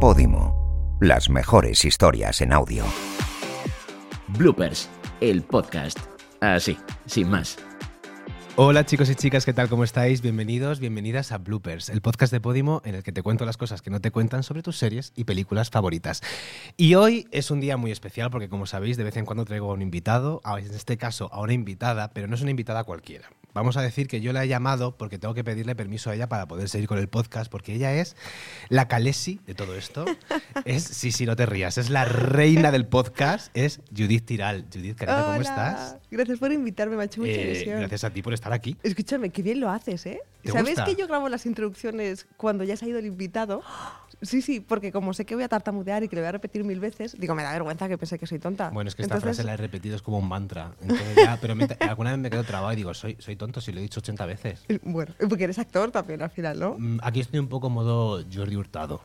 Podimo. Las mejores historias en audio. Bloopers, el podcast. Así, sin más. Hola chicos y chicas, ¿qué tal? ¿Cómo estáis? Bienvenidos, bienvenidas a Bloopers, el podcast de Podimo en el que te cuento las cosas que no te cuentan sobre tus series y películas favoritas. Y hoy es un día muy especial porque como sabéis de vez en cuando traigo a un invitado, en este caso a una invitada, pero no es una invitada cualquiera. Vamos a decir que yo la he llamado porque tengo que pedirle permiso a ella para poder seguir con el podcast, porque ella es la Calesi de todo esto. Es, sí, sí, no te rías, es la reina del podcast, es Judith Tiral. Judith, cariño, ¿cómo estás? Gracias por invitarme, me ha hecho mucha Eh, ilusión. gracias a ti por estar aquí. Escúchame, qué bien lo haces, ¿eh? ¿Te ¿Sabes gusta? que yo grabo las introducciones cuando ya se ha ido el invitado? Sí, sí, porque como sé que voy a tartamudear y que le voy a repetir mil veces, digo, me da vergüenza que pensé que soy tonta. Bueno, es que esta Entonces, frase la he repetido, es como un mantra. Entonces ya- pero me- alguna vez me quedo trabado y digo, soy, soy tonto si lo he dicho 80 veces. Bueno, porque eres actor también al final, ¿no? Mm, Aquí estoy un poco modo Jordi Hurtado.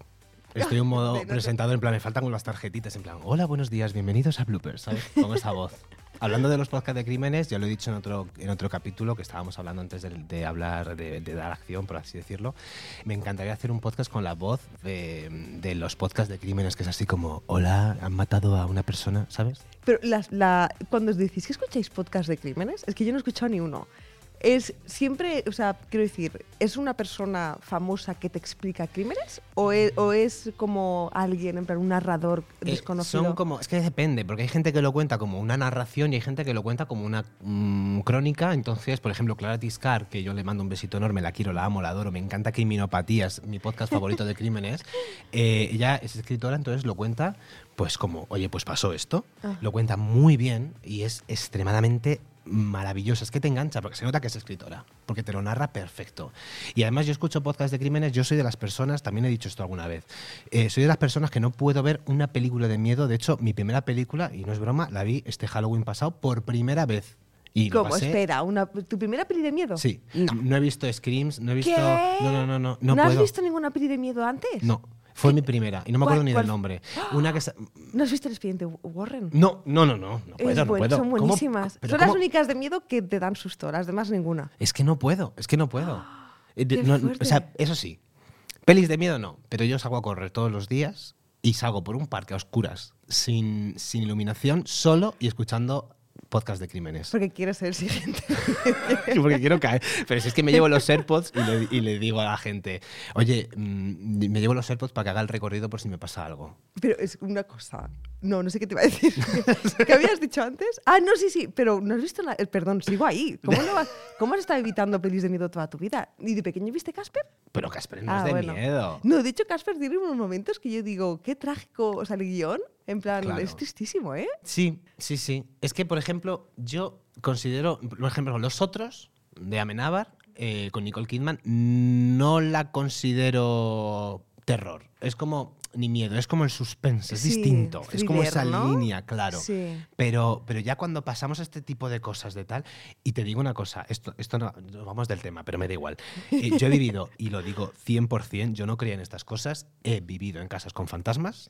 Estoy en modo presentador, en plan, me faltan las tarjetitas, en plan, hola, buenos días, bienvenidos a Bloopers, ¿sabes? Con esa voz. Hablando de los podcasts de crímenes, ya lo he dicho en otro, en otro capítulo que estábamos hablando antes de, de hablar, de, de dar acción, por así decirlo. Me encantaría hacer un podcast con la voz de, de los podcasts de crímenes, que es así como, hola, han matado a una persona, ¿sabes? Pero la, cuando os decís que escucháis podcast de crímenes, es que yo no he escuchado ni uno. Es siempre, o sea, quiero decir, ¿es una persona famosa que te explica crímenes? ¿O es, o es como alguien, en plan, un narrador Eh, desconocido? son como, es que depende, porque hay gente que lo cuenta como una narración y hay gente que lo cuenta como una mm, crónica. Entonces, por ejemplo, Clara Tiscar, que yo le mando un besito enorme, la quiero, la amo, la adoro, me encanta Criminopatías, mi podcast favorito de crímenes. Eh, ella es escritora, entonces lo cuenta, pues como, oye, pues pasó esto. Ah. Lo cuenta muy bien y es extremadamente maravillosa. Es que te engancha, porque se nota que es escritora, porque te lo narra perfecto. Y además yo escucho podcasts de crímenes, yo soy de las personas, también he dicho esto alguna vez, eh, soy de las personas que no puedo ver una película de miedo. De hecho, mi primera película, y no es broma, la vi este Halloween pasado por primera vez. Y ¿Cómo? pasé- Espera, una, ¿tu primera peli de miedo? Sí. No. he visto Screams, no he visto... ¿Qué? No, no, no, no. No, has puedo. visto ninguna peli de miedo antes? No, fue mi primera. Y no me ¿Cuál- acuerdo ni del nombre. Una que... sa- ¿No has visto el expediente Warren? No, no, no, no. No Es puedo, no puedo. Son ¿Cómo- buenísimas. pero Son las cómo- únicas de miedo que te dan susto, las demás ninguna. Es que no puedo, es que no puedo. Eh, de- Qué no- fuerte. o sea, eso sí, pelis de miedo no, pero yo salgo a correr todos los días y salgo por un parque a oscuras, sin, sin iluminación, solo y escuchando podcast de crímenes. Porque quieres ser el siguiente. Porque quiero caer. Pero si es que me llevo los AirPods y le, y le digo a la gente, oye, mm, me llevo los AirPods para que haga el recorrido por si me pasa algo. pero es una cosa. No, no sé qué te iba a decir. ¿Qué habías dicho antes? Ah, no, sí, sí, pero no has visto la... eh, Perdón, sigo ahí. ¿Cómo, no vas- ¿Cómo has estado evitando pelis de miedo toda tu vida? ¿Y de pequeño viste Casper? Pero Casper no Ah, es de bueno. miedo. No, de hecho, Casper tiene unos momentos que yo digo, qué trágico, o sea, el guion, en plan, Claro. es tristísimo, ¿eh? Sí, sí, sí. Es que, por ejemplo, yo considero, por ejemplo, Los Otros, de Amenábar, eh, con Nicole Kidman, no la considero terror. Es como, ni miedo, es como el suspense, es Sí, distinto. es como thriller, esa ¿no? línea, claro. Sí. Pero, pero ya cuando pasamos a este tipo de cosas de tal, y te digo una cosa, esto, esto no vamos del tema, pero me da igual. Eh, yo he vivido, y lo digo 100%, yo no creía en estas cosas, he vivido en casas con fantasmas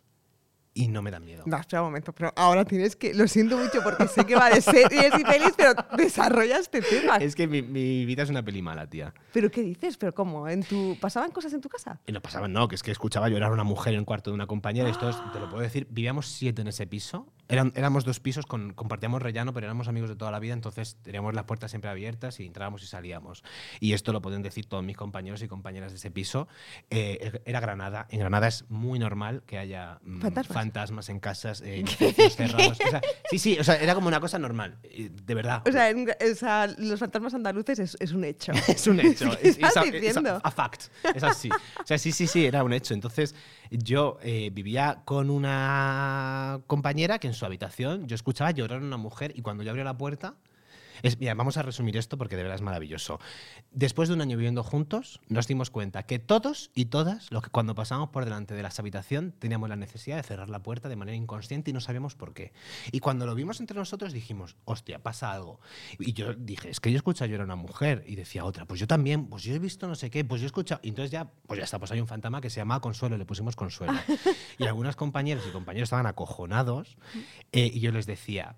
y no me dan miedo. No, espera un momento, pero ahora tienes que. Lo siento mucho porque sé que va de series y pelis, pero desarrolla este tema. Es que mi, mi vida es una peli mala, tía. ¿Pero qué dices? ¿Pero cómo? ¿En tu... ¿Pasaban cosas en tu casa? Y no pasaba, no, que es que escuchaba llorar a una mujer en el cuarto de una compañera. Esto es- te lo puedo decir, vivíamos siete en ese piso. Eran, éramos dos pisos, con, compartíamos rellano, pero éramos amigos de toda la vida, entonces teníamos las puertas siempre abiertas y entrábamos y salíamos. Y esto lo pueden decir todos mis compañeros y compañeras de ese piso. Eh, era Granada. En Granada es muy normal que haya mm, ¿Fantasmas? Fantasmas en casas, eh, cerrados. O sea, sí, sí, o sea, era como una cosa normal, eh, de verdad. O sea, en- o sea, los fantasmas andaluces es, es un hecho. Es un hecho. ¿Qué es, estás es a, es a- diciendo? a fact. Es así. O sea, sí, sí, sí, era un hecho. Entonces, yo eh, vivía con una compañera que en su habitación yo escuchaba llorar a una mujer y cuando yo abría la puerta. Es, mira, vamos a resumir esto porque de verdad es maravilloso. Después de un año viviendo juntos, nos dimos cuenta que todos y todas, los que cuando pasábamos por delante de la habitación, teníamos la necesidad de cerrar la puerta de manera inconsciente y no sabíamos por qué. Y cuando lo vimos entre nosotros dijimos, hostia, pasa algo. Y yo dije, es que yo escucho llorar a una mujer. Y decía otra, pues yo también, pues yo he visto no sé qué, pues yo he escuchado. Y entonces ya, pues ya está, pues hay un fantasma que se llamaba Consuelo, le pusimos Consuelo. y algunas compañeras y compañeros estaban acojonados eh, y yo les decía,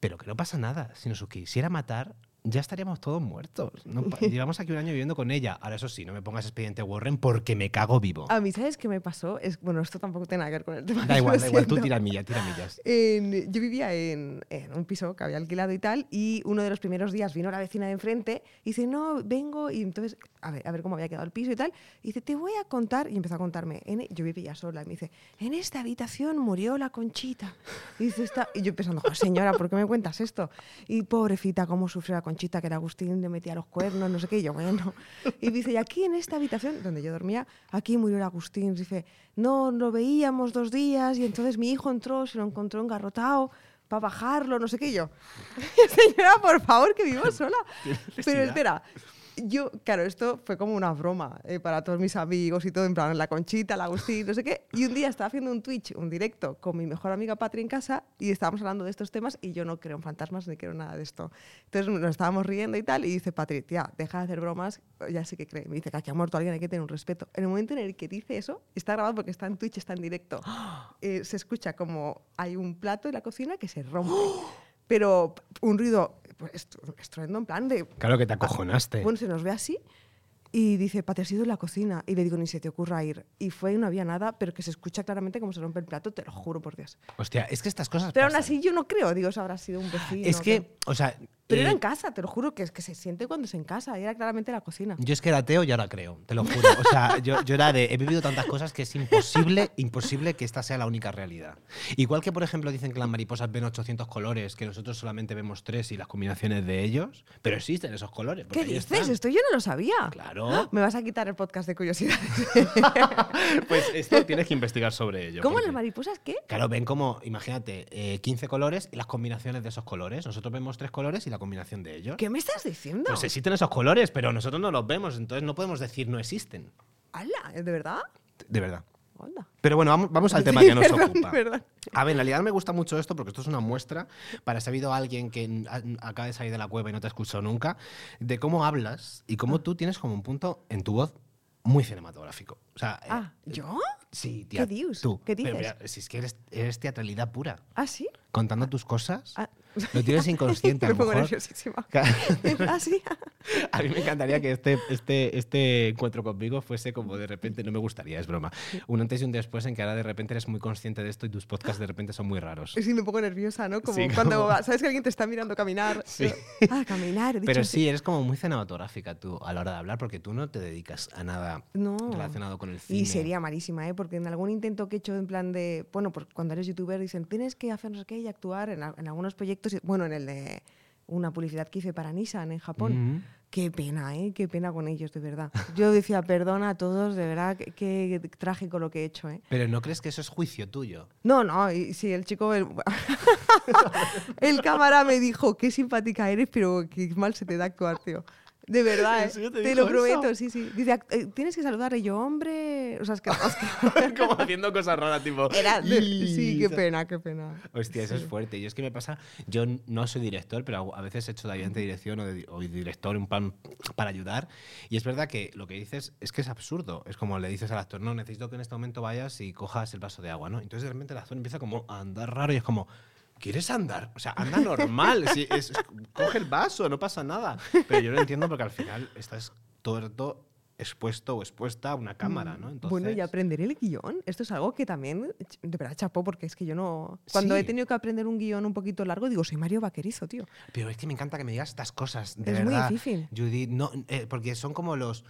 pero que no pasa nada. Si nos quisiera matar, ya estaríamos todos muertos. No llevamos aquí un año viviendo con ella. Ahora, eso sí, no me pongas expediente Warren porque me cago vivo. A mí, ¿sabes qué me pasó? Es, bueno, esto tampoco tiene nada que ver con el tema. Da igual, da igual, tú tira millas, tira millas. En- yo vivía en, en un piso que había alquilado y tal, y uno de los primeros días vino la vecina de enfrente y dice, no, vengo, y entonces, a ver, a ver cómo había quedado el piso y tal, y dice, te voy a contar, y empezó a contarme, en e- yo vivía sola, y me dice, en esta habitación murió la conchita. Y, dice, "Está-". y yo pensando, "Jo, señora, ¿por qué me cuentas esto? Y pobrecita, cómo sufrió la conchita, que era Agustín le metía los cuernos, no sé qué, y yo, bueno. Y dice, y aquí en esta habitación, donde yo dormía, aquí murió el Agustín. Dice, no, lo veíamos dos días y entonces mi hijo entró, se lo encontró engarrotado para bajarlo, no sé qué. Y yo, señora, por favor, que vivo sola. Pero espera, yo, claro, esto fue como una broma eh, para todos mis amigos y todo, en plan, la Conchita, la Agustín, no sé qué. Y un día estaba haciendo un Twitch, un directo, con mi mejor amiga Patri en casa y estábamos hablando de estos temas y yo no creo en fantasmas ni creo nada de esto. Entonces nos estábamos riendo y tal y dice Patri, tía, deja de hacer bromas, ya sí que cree. Me dice que aquí ha muerto alguien, hay que tener un respeto. En el momento en el que dice eso, está grabado porque está en Twitch, está en directo. Eh, se escucha como hay un plato en la cocina que se rompe. Pero un ruido pues, estru- estruendo en plan de Claro que te acojonaste. bueno, se nos ve así y dice, Pati, has ido en la cocina. Y le digo, ni se te ocurra ir. Y fue y no había nada, pero que se escucha claramente cómo se rompe el plato, te lo juro por Dios. Hostia, es que estas cosas Pero aún pasan. así yo no creo, digo, eso habrá sido un vecino. Es que, o sea... Pero era eh, en casa, te lo juro, que es que se siente cuando es en casa, y era claramente la cocina. Yo es que era ateo y ahora creo, te lo juro. O sea, yo, yo era de. He vivido tantas cosas que es imposible, imposible que esta sea la única realidad. Igual que, por ejemplo, dicen que las mariposas ven 800 colores, que nosotros solamente vemos tres y las combinaciones de ellos, pero existen esos colores. ¿Qué dices? están. Esto yo no lo sabía. Claro. Me vas a quitar el podcast de curiosidades. Pues esto tienes que investigar sobre ello. ¿Cómo porque- las mariposas qué? Claro, ven como, imagínate, eh, 15 colores y las combinaciones de esos colores. Nosotros vemos tres colores y la combinación de ellos. ¿Qué me estás diciendo? Pues existen esos colores, pero nosotros no los vemos, entonces no podemos decir no existen. ¡Hala! ¿De verdad? De verdad. Anda. Pero bueno, vamos, vamos al tema que nos Perdón, ocupa. perdón. A ver, en realidad me gusta mucho esto porque esto es una muestra para si ha habido alguien que acaba de salir de la cueva y no te escuchó nunca, de cómo hablas y Ah. cómo tú tienes como un punto en tu voz muy cinematográfico. O sea, eh, Ah, ¿yo? sí, tía, ¿Qué dius? Tú. ¿Qué Pero dices? mira, si es que eres, eres teatralidad pura. ¿Ah, sí? Contando tus cosas, Ah. Lo tienes inconsciente. a Me lo pongo mejor. nerviosísima. ¿Ah, sí? A mí me encantaría que este, este, este encuentro conmigo fuese como de repente, no me gustaría, es broma, un antes y un después en que ahora de repente eres muy consciente de esto y tus podcasts de repente son muy raros. Sí, me pongo nerviosa, ¿no? Como Sí, cuando como- sabes que alguien te está mirando caminar. Sí. Ah, caminar. Pero así. sí, eres como muy cinematográfica tú a la hora de hablar porque tú no te dedicas a nada No. relacionado con el cine. Y sería malísima, ¿eh? Porque en algún intento que he hecho en plan de. Bueno, pues cuando eres youtuber dicen, tienes que hacer no sé qué y actuar en, a- en algunos proyectos. Bueno, en el de una publicidad que hice para Nissan en Japón. Ujú. Qué pena, ¿eh? Qué pena con ellos, de verdad. Yo decía, perdona a todos, de verdad, qué, qué trágico lo que he hecho, ¿eh? Pero ¿no crees que eso es juicio tuyo? No, no, y sí, el chico, el, el cámara me dijo, qué simpática eres, pero qué mal se te da actuar, tío. De verdad, ¿En ¿eh? te te, lo prometo, eso? sí, sí. Dice, "Ac- eh, tienes que saludar y yo, hombre. O sea, es que. es que- como haciendo cosas raras, tipo... era sí, qué pena, qué pena. Hostia, eso es fuerte. Y es que me pasa, yo no soy director, pero a veces he hecho de ayudante de dirección o de, o de director un plan para ayudar. Y es verdad que lo que dices es que es absurdo. Es como le dices al actor, no, necesito que en este momento vayas y cojas el vaso de agua, ¿no? Entonces de repente el actor empieza como a andar raro y es como... ¿Quieres andar? O sea, anda normal. sí, es- es- coge el vaso, no pasa nada. Pero yo lo entiendo porque al final estás todo expuesto o expuesta a una cámara, ¿no? Entonces, Bueno, y aprender el guion. Esto es algo que también, de verdad, chapó, porque es que yo no. Cuando he Sí. tenido que aprender un guion un poquito largo, digo, soy Mario Vaquerizo, tío. Pero es que me encanta que me digas estas cosas, de Es muy verdad. difícil. Judith, no, eh, porque son como los,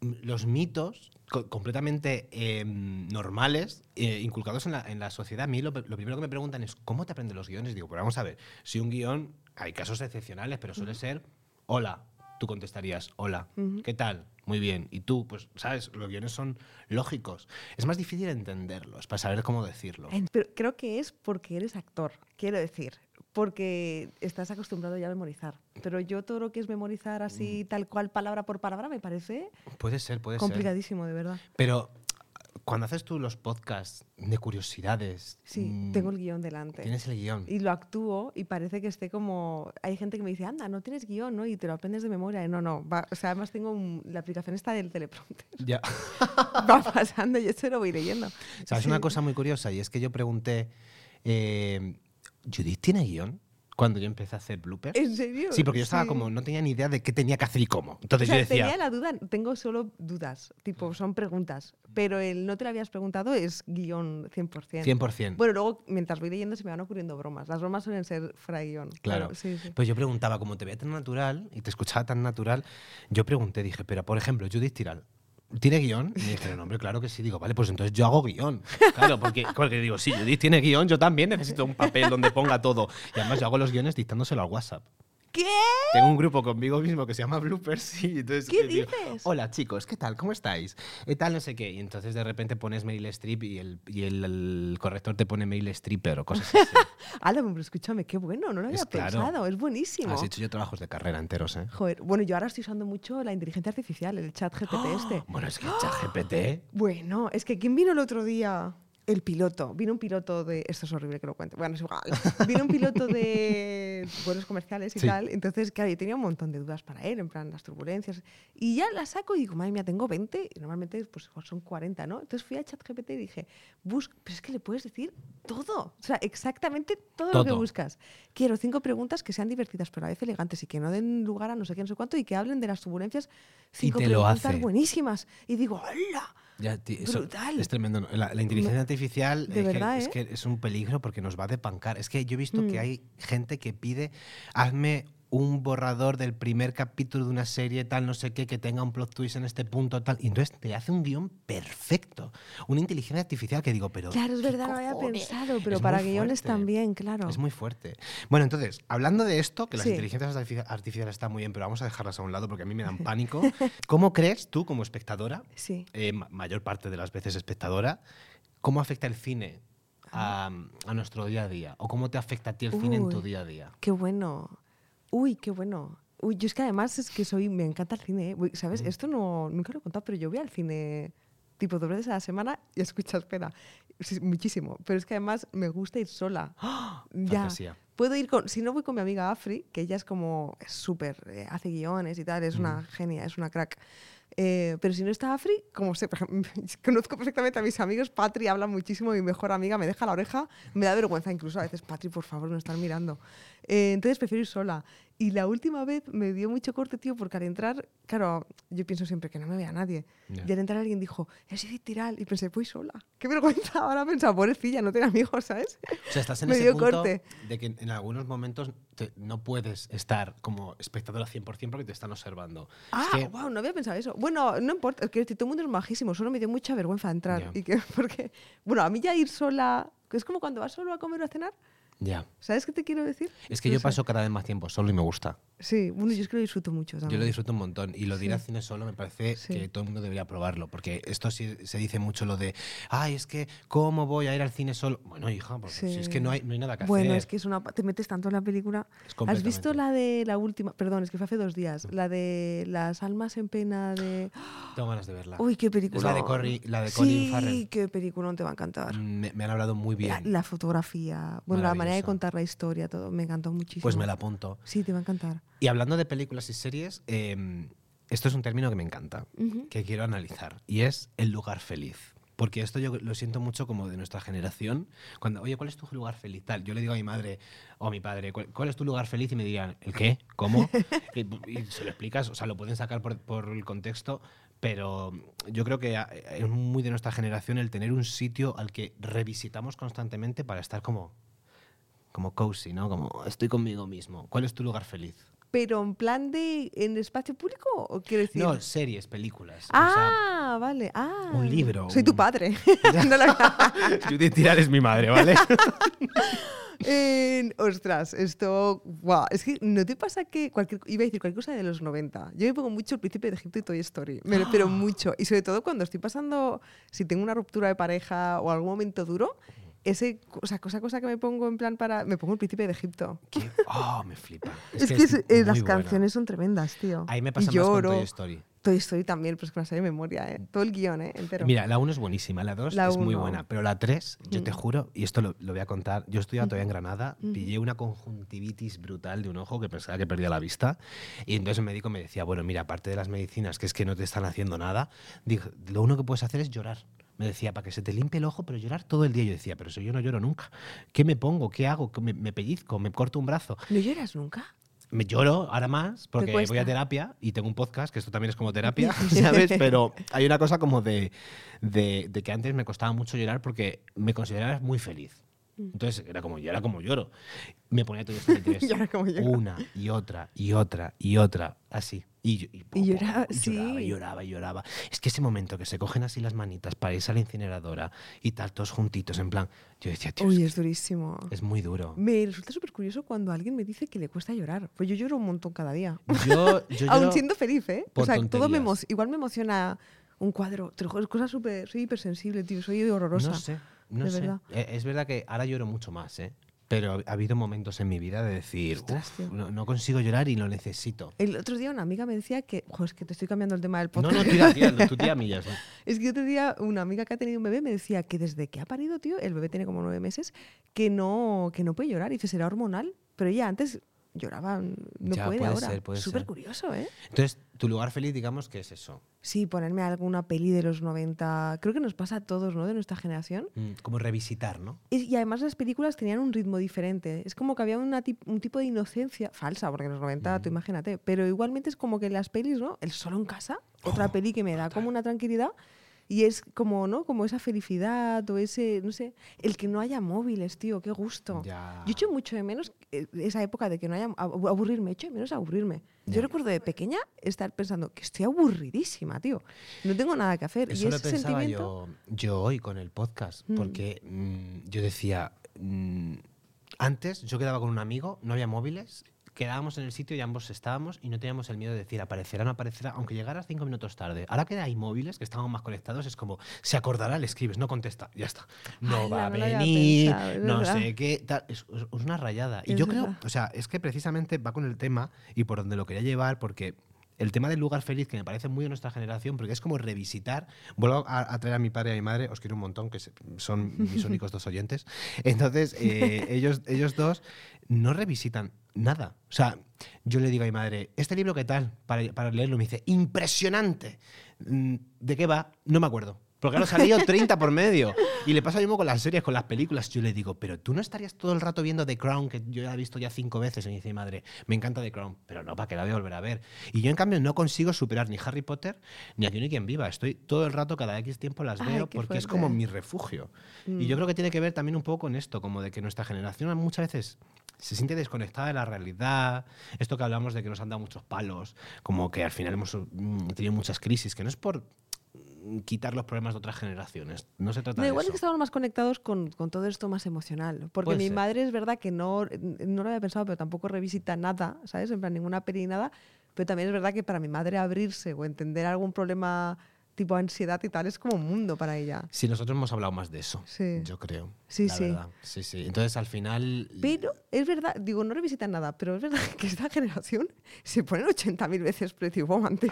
los mitos co- completamente eh, normales, eh, inculcados en la, en la sociedad. A mí lo, lo primero que me preguntan es, ¿cómo te aprendes los guiones? Digo, pues vamos a ver, si un guion, hay casos excepcionales, pero suele ser, hola, tú contestarías, hola, ¿qué tal? Muy bien. Y tú, pues, ¿sabes? Los guiones son lógicos. Es más difícil entenderlos, para saber cómo decirlo. Pero creo que es porque eres actor, quiero decir. Porque estás acostumbrado ya a memorizar. Pero yo todo lo que es memorizar así, Mm. tal cual, palabra por palabra, me parece Puede ser, puede ser. complicadísimo, de verdad. Pero cuando haces tú los podcasts de curiosidades, Sí, mm, tengo el guion delante. tienes el guion. Y lo actúo y parece que esté como... Hay gente que me dice, anda, no tienes guion, ¿no? Y te lo aprendes de memoria. Y no, no. va- O sea, además tengo un- la aplicación esta del teleprompter. Ya. Va pasando y yo se lo voy leyendo. ¿Sabes una cosa muy curiosa? Y es que yo pregunté, eh, ¿Judith tiene guion? cuando yo empecé a hacer bloopers. ¿En serio? Sí, porque yo estaba Sí. como, no tenía ni idea de qué tenía que hacer y cómo. O Entonces sea, yo decía, tenía la duda, tengo solo dudas, tipo, son preguntas, pero el no te lo habías preguntado es guion 100%. 100%. Bueno, luego, mientras voy leyendo, se me van ocurriendo bromas. Las bromas suelen ser fuera guion. Claro. sí, sí. Pues yo preguntaba, como te veía tan natural y te escuchaba tan natural, yo pregunté, dije, pero por ejemplo, Judith Tiral, ¿tiene guion? Y me dijeron, hombre, claro que sí. Digo, vale, pues entonces yo hago guion. Claro, porque, porque digo, si Judith tiene guion, yo también necesito un papel donde ponga todo. Y además yo hago los guiones dictándoselo al WhatsApp. ¿Qué? Tengo un grupo conmigo mismo que se llama Bloopers. Entonces, ¿Qué eh, digo, dices? Hola chicos, ¿qué tal? ¿Cómo estáis? ¿Qué tal? No sé qué. Y entonces de repente pones Meryl Streep y el, y el, el corrector te pone Meryl Streeper o cosas así. Ala, pero escúchame, qué bueno, no lo había Es claro. pensado, es buenísimo. Has hecho yo trabajos de carrera enteros, ¿eh? Joder, bueno, yo ahora estoy usando mucho la inteligencia artificial, el chat GPT este. Bueno, es que ChatGPT. Bueno, es que ¿quién vino el otro día? El piloto. Vino un piloto de. Esto es horrible que lo cuente. Bueno, es igual. Vino un piloto de vuelos comerciales y Sí. tal. Entonces, claro, yo tenía un montón de dudas para él, en plan, las turbulencias. Y ya la saco y digo, madre mía, tengo 20. Y normalmente, pues son 40, ¿no? Entonces fui a ChatGPT y dije, busca. Pero es que le puedes decir todo. O sea, exactamente todo, lo que buscas. Quiero cinco preguntas que sean divertidas, pero a vez elegantes y que no den lugar a no sé qué, no sé cuánto y que hablen de las turbulencias. Cinco te lo preguntas hace. buenísimas. Y digo, ¡hola! Ya, Brutal. Es tremendo. La, la inteligencia artificial de es, que- verdad, es ¿eh? que es un peligro porque nos va a depancar. Es que yo he visto que Mm. hay gente que pide, hazme un borrador del primer capítulo de una serie tal, no sé qué, que tenga un plot twist en este punto tal. Y entonces te hace un guion perfecto. Una inteligencia artificial que digo, pero... Claro, es ¿qué verdad, no había pensado, pero Es para guiones también, claro. Es muy fuerte. Bueno, entonces, hablando de esto, que las Sí. inteligencias artifici- artificiales están muy bien, pero vamos a dejarlas a un lado porque a mí me dan pánico. ¿Cómo crees tú, como espectadora, Sí. eh, ma- mayor parte de las veces espectadora, cómo afecta el cine a, a nuestro día a día? ¿O cómo te afecta a ti el cine en tu Uy. día a día? Qué bueno. Uy, qué bueno. Uy, yo es que además es que soy, me encanta el cine, ¿eh? Uy, ¿sabes? Esto no, nunca lo he contado, pero yo voy al cine tipo dos veces a la semana y escucha, espera, sí, muchísimo. Pero es que además me gusta ir sola. Ya. Fantasía. Puedo ir con, si no voy con mi amiga Afri, que ella es como, súper, eh, hace guiones y tal, es una genia, es una crack. Eh, pero si no está Afri, como sé, conozco perfectamente a mis amigos, Patri habla muchísimo, mi mejor amiga me deja la oreja, me da vergüenza incluso a veces, Patri, por favor, no están mirando. Eh, entonces prefiero ir sola. Y la última vez me dio mucho corte, tío, porque al entrar, claro, yo pienso siempre que no me vea nadie. Ya. Y al entrar alguien dijo, es Tiral. Y pensé, voy sola. Qué vergüenza. Ahora pensaba, pobrecilla, no tiene amigos, ¿sabes? O sea, estás en Me ese dio punto corte. de que en algunos momentos te- no puedes estar como espectadora 100% porque te están observando. Ah, es que, wow, no había pensado eso. Bueno, no importa, es que todo el mundo es majísimo, solo me dio mucha vergüenza entrar. Ya. Y que, porque, bueno, a mí ya ir sola, que es como cuando vas solo a comer o a cenar, ya. ¿sabes qué te quiero decir? Es que No yo sé. paso cada vez más tiempo solo y me gusta. Sí, bueno, yo es que lo disfruto mucho Yo también. lo disfruto un montón y lo de ir Sí. al cine solo me parece Sí. que todo el mundo debería probarlo, porque esto sí se dice mucho lo de, ay, es que, ¿cómo voy a ir al cine solo? Bueno, hija, pues si es Sí. que no hay, no hay nada que Bueno, hacer. es que es una, te metes tanto en la película. Es ¿Has visto la de la última? Perdón, es que fue hace dos días. La de las almas en pena de. Tengo ganas de verla. Uy, qué película. Es la de, Corri- la de Colin sí, Farrell. qué película te va a encantar. Mm, Me, me han hablado muy bien. La, la fotografía, bueno, la manera de Maravillosa. contar la historia, todo, me encantó muchísimo. Pues me la apunto. Sí, te va a encantar. Y hablando de películas y series, eh, esto es un término que me encanta, Ujú. que quiero analizar, y es el lugar feliz. Porque esto yo lo siento mucho como de nuestra generación. Cuando, oye, ¿cuál es tu lugar feliz? Tal, yo le digo a mi madre o a mi padre, ¿cuál, cuál es tu lugar feliz? Y me dirán, ¿el qué? ¿Cómo? y, y se lo explicas, o sea, lo pueden sacar por, por el contexto, pero yo creo que a- es muy de nuestra generación el tener un sitio al que revisitamos constantemente para estar como, como cozy, ¿no? Como estoy conmigo mismo. ¿Cuál es tu lugar feliz? Pero en plan de en espacio público o quiero decir. No, series, películas. o sea, ah, vale. Ah. un libro, Soy tu un- padre. No la- Judith Tiral es mi madre, ¿vale? Eh, ostras, esto. Guau, es que no te pasa que. Cualquier, iba a decir cualquier cosa de los 90. Yo me pongo mucho el príncipe de Egipto y Toy Story. me lo- pero mucho. Y sobre todo cuando estoy pasando. Si tengo una ruptura de pareja o algún momento duro. Ese, o sea, cosa, cosa que me pongo en plan para. Me pongo el príncipe de Egipto. Que- oh, me flipa. Es, que, es es- eh, muy las buena. canciones son tremendas, tío. Ahí me pasa Y más con lloro. Toy Story. Toy Story también, pero es que me sé de memoria, ¿eh? Todo el guion, ¿eh? Entero. Mira, la 1 es buenísima, la 2 La es muy uno. buena, pero la 3, yo te Mm. juro, y esto lo, lo voy a contar, yo estudiaba todavía en Granada, Ujú. pillé una conjuntivitis brutal de un ojo que pensaba que perdía la vista, y entonces el médico me decía, bueno, mira, aparte de las medicinas, que es que no te están haciendo nada, dijo, lo único que puedes hacer es llorar, Me decía, para que se te limpie el ojo, pero llorar todo el día. Yo decía, pero si yo no lloro nunca. ¿Qué me pongo? ¿Qué hago? ¿Me, me pellizco? ¿Me corto un brazo? ¿No lloras nunca? Me lloro ahora más porque voy a terapia y tengo un podcast, que esto también es como terapia, ¿sabes? Pero hay una cosa como de, de, de que antes me costaba mucho llorar porque me consideraba muy feliz. Entonces era como, yo era como lloro. Me ponía todo esto lloro. una y otra y otra y otra, así. Y, y Y lloraba, y sí. lloraba, y lloraba, y lloraba. Es que ese momento que se cogen así las manitas para irse a la incineradora y tal, todos juntitos, en plan, yo decía, tío, Uy, es, es durísimo. es muy duro. Me resulta súper curioso cuando alguien me dice que le cuesta llorar. Pues yo lloro un montón cada día. Yo, yo Aún siendo feliz, ¿eh? o sea, todo me igual me emociona un cuadro. Te lo juro, es cosa súper. Soy hipersensible, tío. Soy horrorosa. No sé, no de sé. verdad. Eh, Es verdad que ahora lloro mucho más, ¿eh? Pero ha habido momentos en mi vida de decir, Ostras, "Uf, tío. no, no consigo llorar y lo necesito. El otro día una amiga me decía que. Jo, es que te estoy cambiando el tema del No, podcast. no, tira, tira, tú tía millas. ¿no? Es que otro día una amiga que ha tenido un bebé me decía que desde que ha parido, tío, el bebé tiene como nueve meses, que no, que no puede llorar. Y dice, será hormonal. Pero ella antes lloraba, no Ya, puede, puede ahora. ser, puede Súper ser. curioso, ¿eh? Entonces, tu lugar feliz, digamos que es eso. Sí, ponerme alguna peli de los 90. Creo que nos pasa a todos, ¿no? De nuestra generación. Mm, Como revisitar, ¿no? Y, y además las películas tenían un ritmo diferente. Es como que había una tip- un tipo de inocencia falsa, porque en los 90, tú imagínate. Pero igualmente es como que las pelis, ¿no? El solo en casa, otra Oh, peli que me da como una tranquilidad. Y es como, ¿no? Como esa felicidad o ese, no sé, el que no haya móviles, tío, qué gusto. Ya. Yo echo mucho de menos eh, esa época de que no haya abu- aburrirme, echo de menos aburrirme. Ya. Yo recuerdo de pequeña estar pensando que estoy aburridísima, tío. No tengo nada que hacer. Eso y lo ese pensaba sentimiento... yo, yo hoy con el podcast, Mm. porque mm, yo decía, mm, antes yo quedaba con un amigo, no había móviles, quedábamos en el sitio y ambos estábamos y no teníamos el miedo de decir aparecerá o no aparecerá, aunque llegara cinco minutos tarde. Ahora que hay móviles, que estamos más conectados, es como, se acordará, le escribes, no contesta, ya está. No va a venir, pensado, no verdad. sé qué, tal. Es, es una rayada. Y Es yo creo, o sea, es que precisamente va con el tema y por donde lo quería llevar, porque el tema del lugar feliz, que me parece muy de nuestra generación, porque es como revisitar. Vuelvo a, a traer a mi padre y a mi madre, os quiero un montón, que son mis únicos dos oyentes. Entonces, eh, ellos, ellos dos no revisitan nada. O sea, yo le digo a mi madre, ¿este libro qué tal? Para, para leerlo, me dice, impresionante. Mm, ¿De qué va? No me acuerdo. Porque ahora salió 30 por medio. Y le pasa lo mismo con las series, con las películas. Yo le digo, pero tú no estarías todo el rato viendo The Crown, que yo ya he visto ya cinco veces. Y me dice mi madre, me encanta The Crown. Pero no, para que la voy a volver a ver. Y yo, en cambio, no consigo superar ni Harry Potter ni Aquí ni quien viva. Estoy todo el rato, cada X tiempo las veo porque es como mi refugio. Y yo creo que tiene que ver también un poco con esto, como de que nuestra generación muchas veces se siente desconectada de la realidad. Esto que hablamos de que nos han dado muchos palos, como que al final hemos mm, tenido muchas crisis, que no es por mm, quitar los problemas de otras generaciones. No se trata No, de igual es que estamos más conectados con, con todo esto más emocional. Porque Puede mi ser. madre es verdad que no, no lo había pensado, pero tampoco revisita nada, ¿sabes? En plan, ninguna peli nada. Pero también es verdad que para mi madre abrirse o entender algún problema tipo ansiedad y tal es como un mundo para ella. Sí, nosotros hemos hablado más de eso, Sí. yo creo. Sí, la sí. verdad. Sí, sí. Entonces, al final... Pero es verdad, digo, no revisitan nada, pero es verdad que esta generación se ponen 80.000 veces Pretty Woman, tío.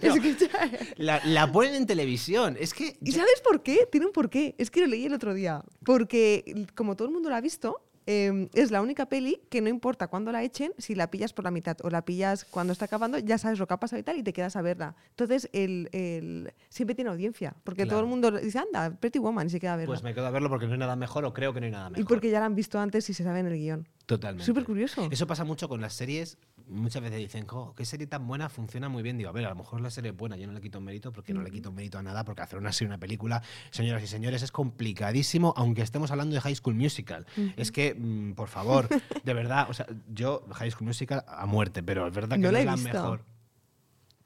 es que ya- La, la ponen en televisión. Es que... ¿Y sabes por qué? Tiene un porqué. Es que lo leí el otro día. Porque, como todo el mundo la ha visto, eh, es la única peli que no importa cuándo la echen, si la pillas por la mitad o la pillas cuando está acabando, ya sabes lo que ha pasado y tal, y te quedas a verla. Entonces, el, el- siempre tiene audiencia. Porque todo el mundo dice, anda, Pretty Woman, y se queda a verla. Pues me quedo a verlo porque no hay nada mejor o creo que no hay nada mejor. y porque ya la han visto antes y se sabe en el guion. Totalmente. Súper curioso. Eso pasa mucho con las series. Muchas veces dicen, "Jo, qué serie tan buena, funciona muy bien. Digo, a ver, a lo mejor la serie es buena, yo no le quito mérito porque no le quito mérito a nada, porque hacer una serie, una película, señoras y señores, es complicadísimo, aunque estemos hablando de High School Musical. Es que, mm, por favor, de verdad, o sea, yo, High School Musical a muerte, pero es verdad que No no, la es la visto. mejor.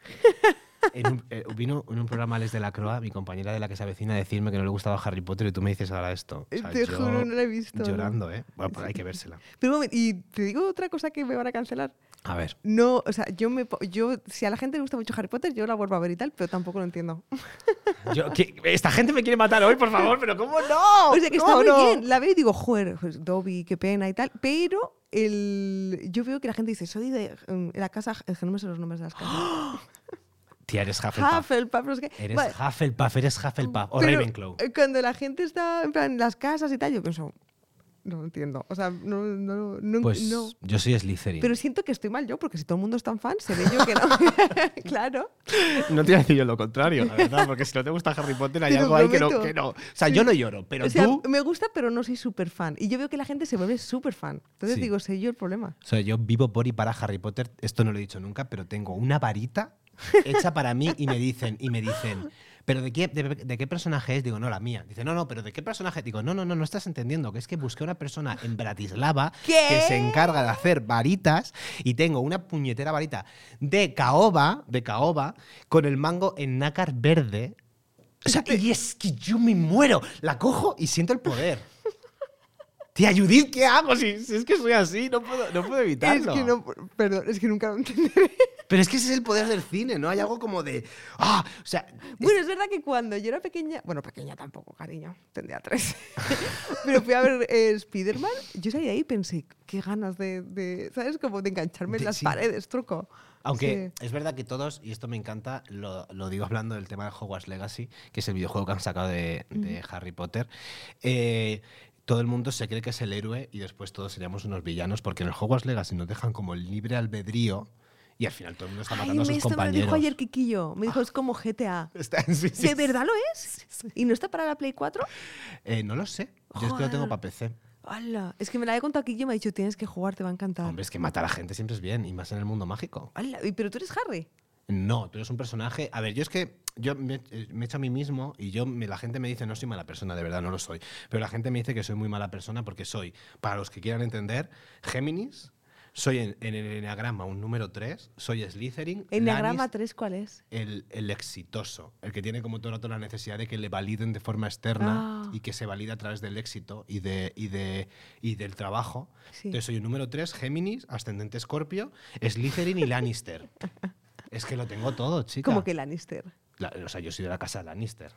En un- eh, vino en un programa Les de la Croa, mi compañera de la que se avecina, a decirme que no le gustaba Harry Potter y tú me dices ahora esto. O sea, Te yo juro, no la he visto. Llorando, ¿eh? Bueno, pues hay que vérsela. Pero un momento, y te digo otra cosa que me van a cancelar. A ver. No, o sea, yo me yo si a la gente le gusta mucho Harry Potter, yo la vuelvo a ver y tal, pero tampoco lo entiendo. Yo- esta gente me quiere matar hoy, por favor, pero ¿cómo no? O sea, que está ¿Cómo muy no? bien. La veo y digo, joder, pues, Dobby, qué pena y tal. Pero el, yo veo que la gente dice, soy de mm, la casa. Es que no me sé los nombres de las casas. Tía, eres Hufflepuff. Hufflepuff, sé qué. Eres Vale, Hufflepuff, eres Hufflepuff. O pero, Ravenclaw. eh, Cuando la gente está en plan en las casas y tal, yo pienso, no entiendo. O sea, no, no, no, Pues no. yo soy Slytherin. Pero siento que estoy mal yo, porque si todo el mundo es tan fan, seré yo que no. claro. No te voy a decir yo lo contrario, la verdad, porque si no te gusta Harry Potter hay Te algo ahí que no, que no. O sea, yo no lloro, pero o sea, tú... me gusta, pero no soy súper fan. Y yo veo que la gente se vuelve súper fan. Entonces Sí. digo, soy yo el problema. O sea, yo vivo por y para Harry Potter. Esto no lo he dicho nunca, pero tengo una varita hecha para mí y me dicen, y me dicen, ¿pero de qué, de, de qué personaje es? Digo, no, la mía. Dice, no, no, pero ¿de qué personaje? Digo, no, no, no, no estás entendiendo, que es que busqué una persona en Bratislava ¿Qué? que se encarga de hacer varitas y tengo una puñetera varita de caoba, de caoba, con el mango en nácar verde. O sea, y es que yo me muero. La cojo y siento el poder. Tía Judith, ¿qué hago? Si, si es que soy así, no puedo, no puedo evitarlo. Es que no, perdón, es que nunca lo entenderé. Pero es que ese es el poder del cine, ¿no? Hay algo como de. ¡Ah! O sea. Bueno, es verdad que cuando yo era pequeña, bueno, pequeña tampoco, cariño, tendría tres, pero fui a ver eh, Spider-Man, yo salí ahí y pensé, qué ganas de, de, ¿sabes? Como de engancharme en De- las sí. paredes, truco. Aunque Sí. es verdad que todos, y esto me encanta, lo, lo digo hablando del tema de Hogwarts Legacy, que es el videojuego que han sacado de, de Harry Potter. eh, todo el mundo se cree que es el héroe y después todos seríamos unos villanos, porque en el Hogwarts Legacy nos dejan como el libre albedrío y al final todo el mundo está Ay, matando a me, sus esto me compañeros. dijo ayer Kikillo, me dijo, es como GTA. Está- sí, sí, ¿De verdad lo es? ¿Y no está para la Play 4? Eh, no lo sé. Yo es que lo tengo para PC. ¡Hala! Es que me la he contado Kikillo y me ha dicho, tienes que jugar, te va a encantar. Hombre, es que matar a gente siempre es bien, y más en el mundo mágico. ¡Hala! ¿Y ¿Pero tú eres Harry? No, tú eres un personaje. A ver, yo es que yo me, eh, me he hecho a mí mismo y yo me- la gente me dice no soy mala persona, de verdad no lo soy. Pero la gente me dice que soy muy mala persona porque soy, para los que quieran entender, Géminis. Soy en, en el enneagrama un número 3, soy Slytherin. ¿Enneagrama Lannis- 3 cuál es? el, el exitoso, el que tiene como todo el rato la necesidad de que le validen de forma externa Ah. y que se valida a través del éxito y, de, y, de, y del trabajo. Sí. Entonces soy un número 3, Géminis, ascendente Escorpio, Slytherin y Lannister. es que lo tengo todo, chica. Como que Lannister. La- o sea, yo soy de la casa Lannister.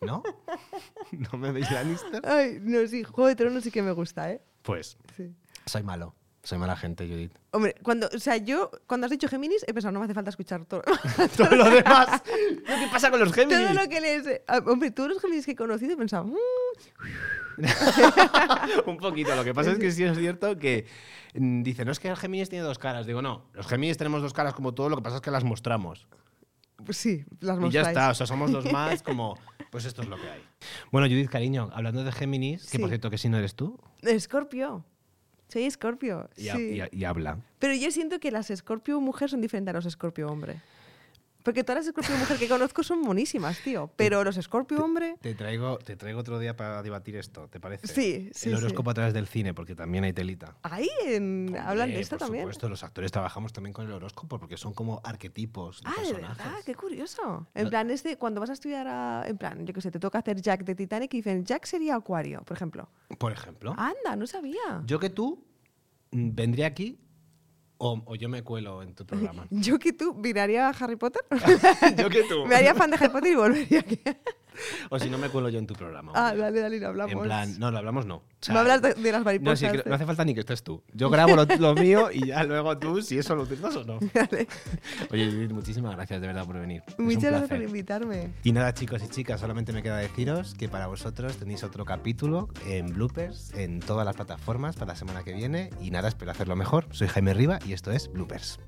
¿No? ¿No me veis Lannister? Ay, no, sí, Juego de Tronos sí que me gusta, ¿eh? Pues Sí. soy malo. Soy mala gente, Judith. Hombre, cuando, o sea, yo cuando has dicho Géminis he pensado, no me hace falta escuchar todo. Todo lo demás. ¿Qué pasa con los Géminis? todo lo que les. ah, Hombre, todos los Géminis que he conocido he pensado, "Mm, Un poquito. Lo que pasa es que sí es cierto que mm, dice, no es que el Géminis tiene dos caras. Digo, no, los Géminis tenemos dos caras como todo, lo que pasa es que las mostramos. pues sí, las Y ya mostráis. está, o sea, somos los más como, pues esto es lo que hay. Bueno, Judith, cariño, hablando de Géminis, que por Sí. cierto que si no eres tú, Escorpio. Soy Escorpio. y, ha- sí. y ha- y habla. Pero yo siento que las Escorpio mujer son diferentes a los Escorpio hombre. Porque todas las Escorpio mujer que conozco son monísimas, tío. Pero los Escorpio hombre. Te traigo, te traigo otro día para debatir esto, ¿te parece? Sí, sí, El sí. horóscopo a través del cine, porque también hay telita. Ahí en- hablan de esto por también. supuesto, los actores trabajamos también con el horóscopo porque son como arquetipos de Ah, de personajes. verdad, qué curioso. En No- plan, este, cuando vas a estudiar, a- en plan, yo qué sé, te toca hacer Jack de Titanic y dicen, Jack sería Acuario, por ejemplo. Por ejemplo, Anda, no sabía. yo que tú mm, vendría aquí o, o yo me cuelo en tu programa. Yo que tú miraría a Harry Potter, yo que tú. me haría fan de Harry Potter y volvería aquí. O si no me cuelo yo en tu programa. Ah, hombre. dale, dale, lo hablamos. En plan, no, lo hablamos no. O sea, me hablas de, de las no, mariposas. sí, que de- no hace falta ni que estés tú. Yo grabo lo, lo mío y ya luego tú, si eso lo utilizas o no. Dale. Oye, Judith, muchísimas gracias de verdad por venir. Muchas gracias por invitarme. Y nada, chicos y chicas, solamente me queda deciros que para vosotros tenéis otro capítulo en Bloopers, en todas las plataformas para la semana que viene. Y nada, espero hacerlo mejor. Soy Jaime Riva y esto es Bloopers.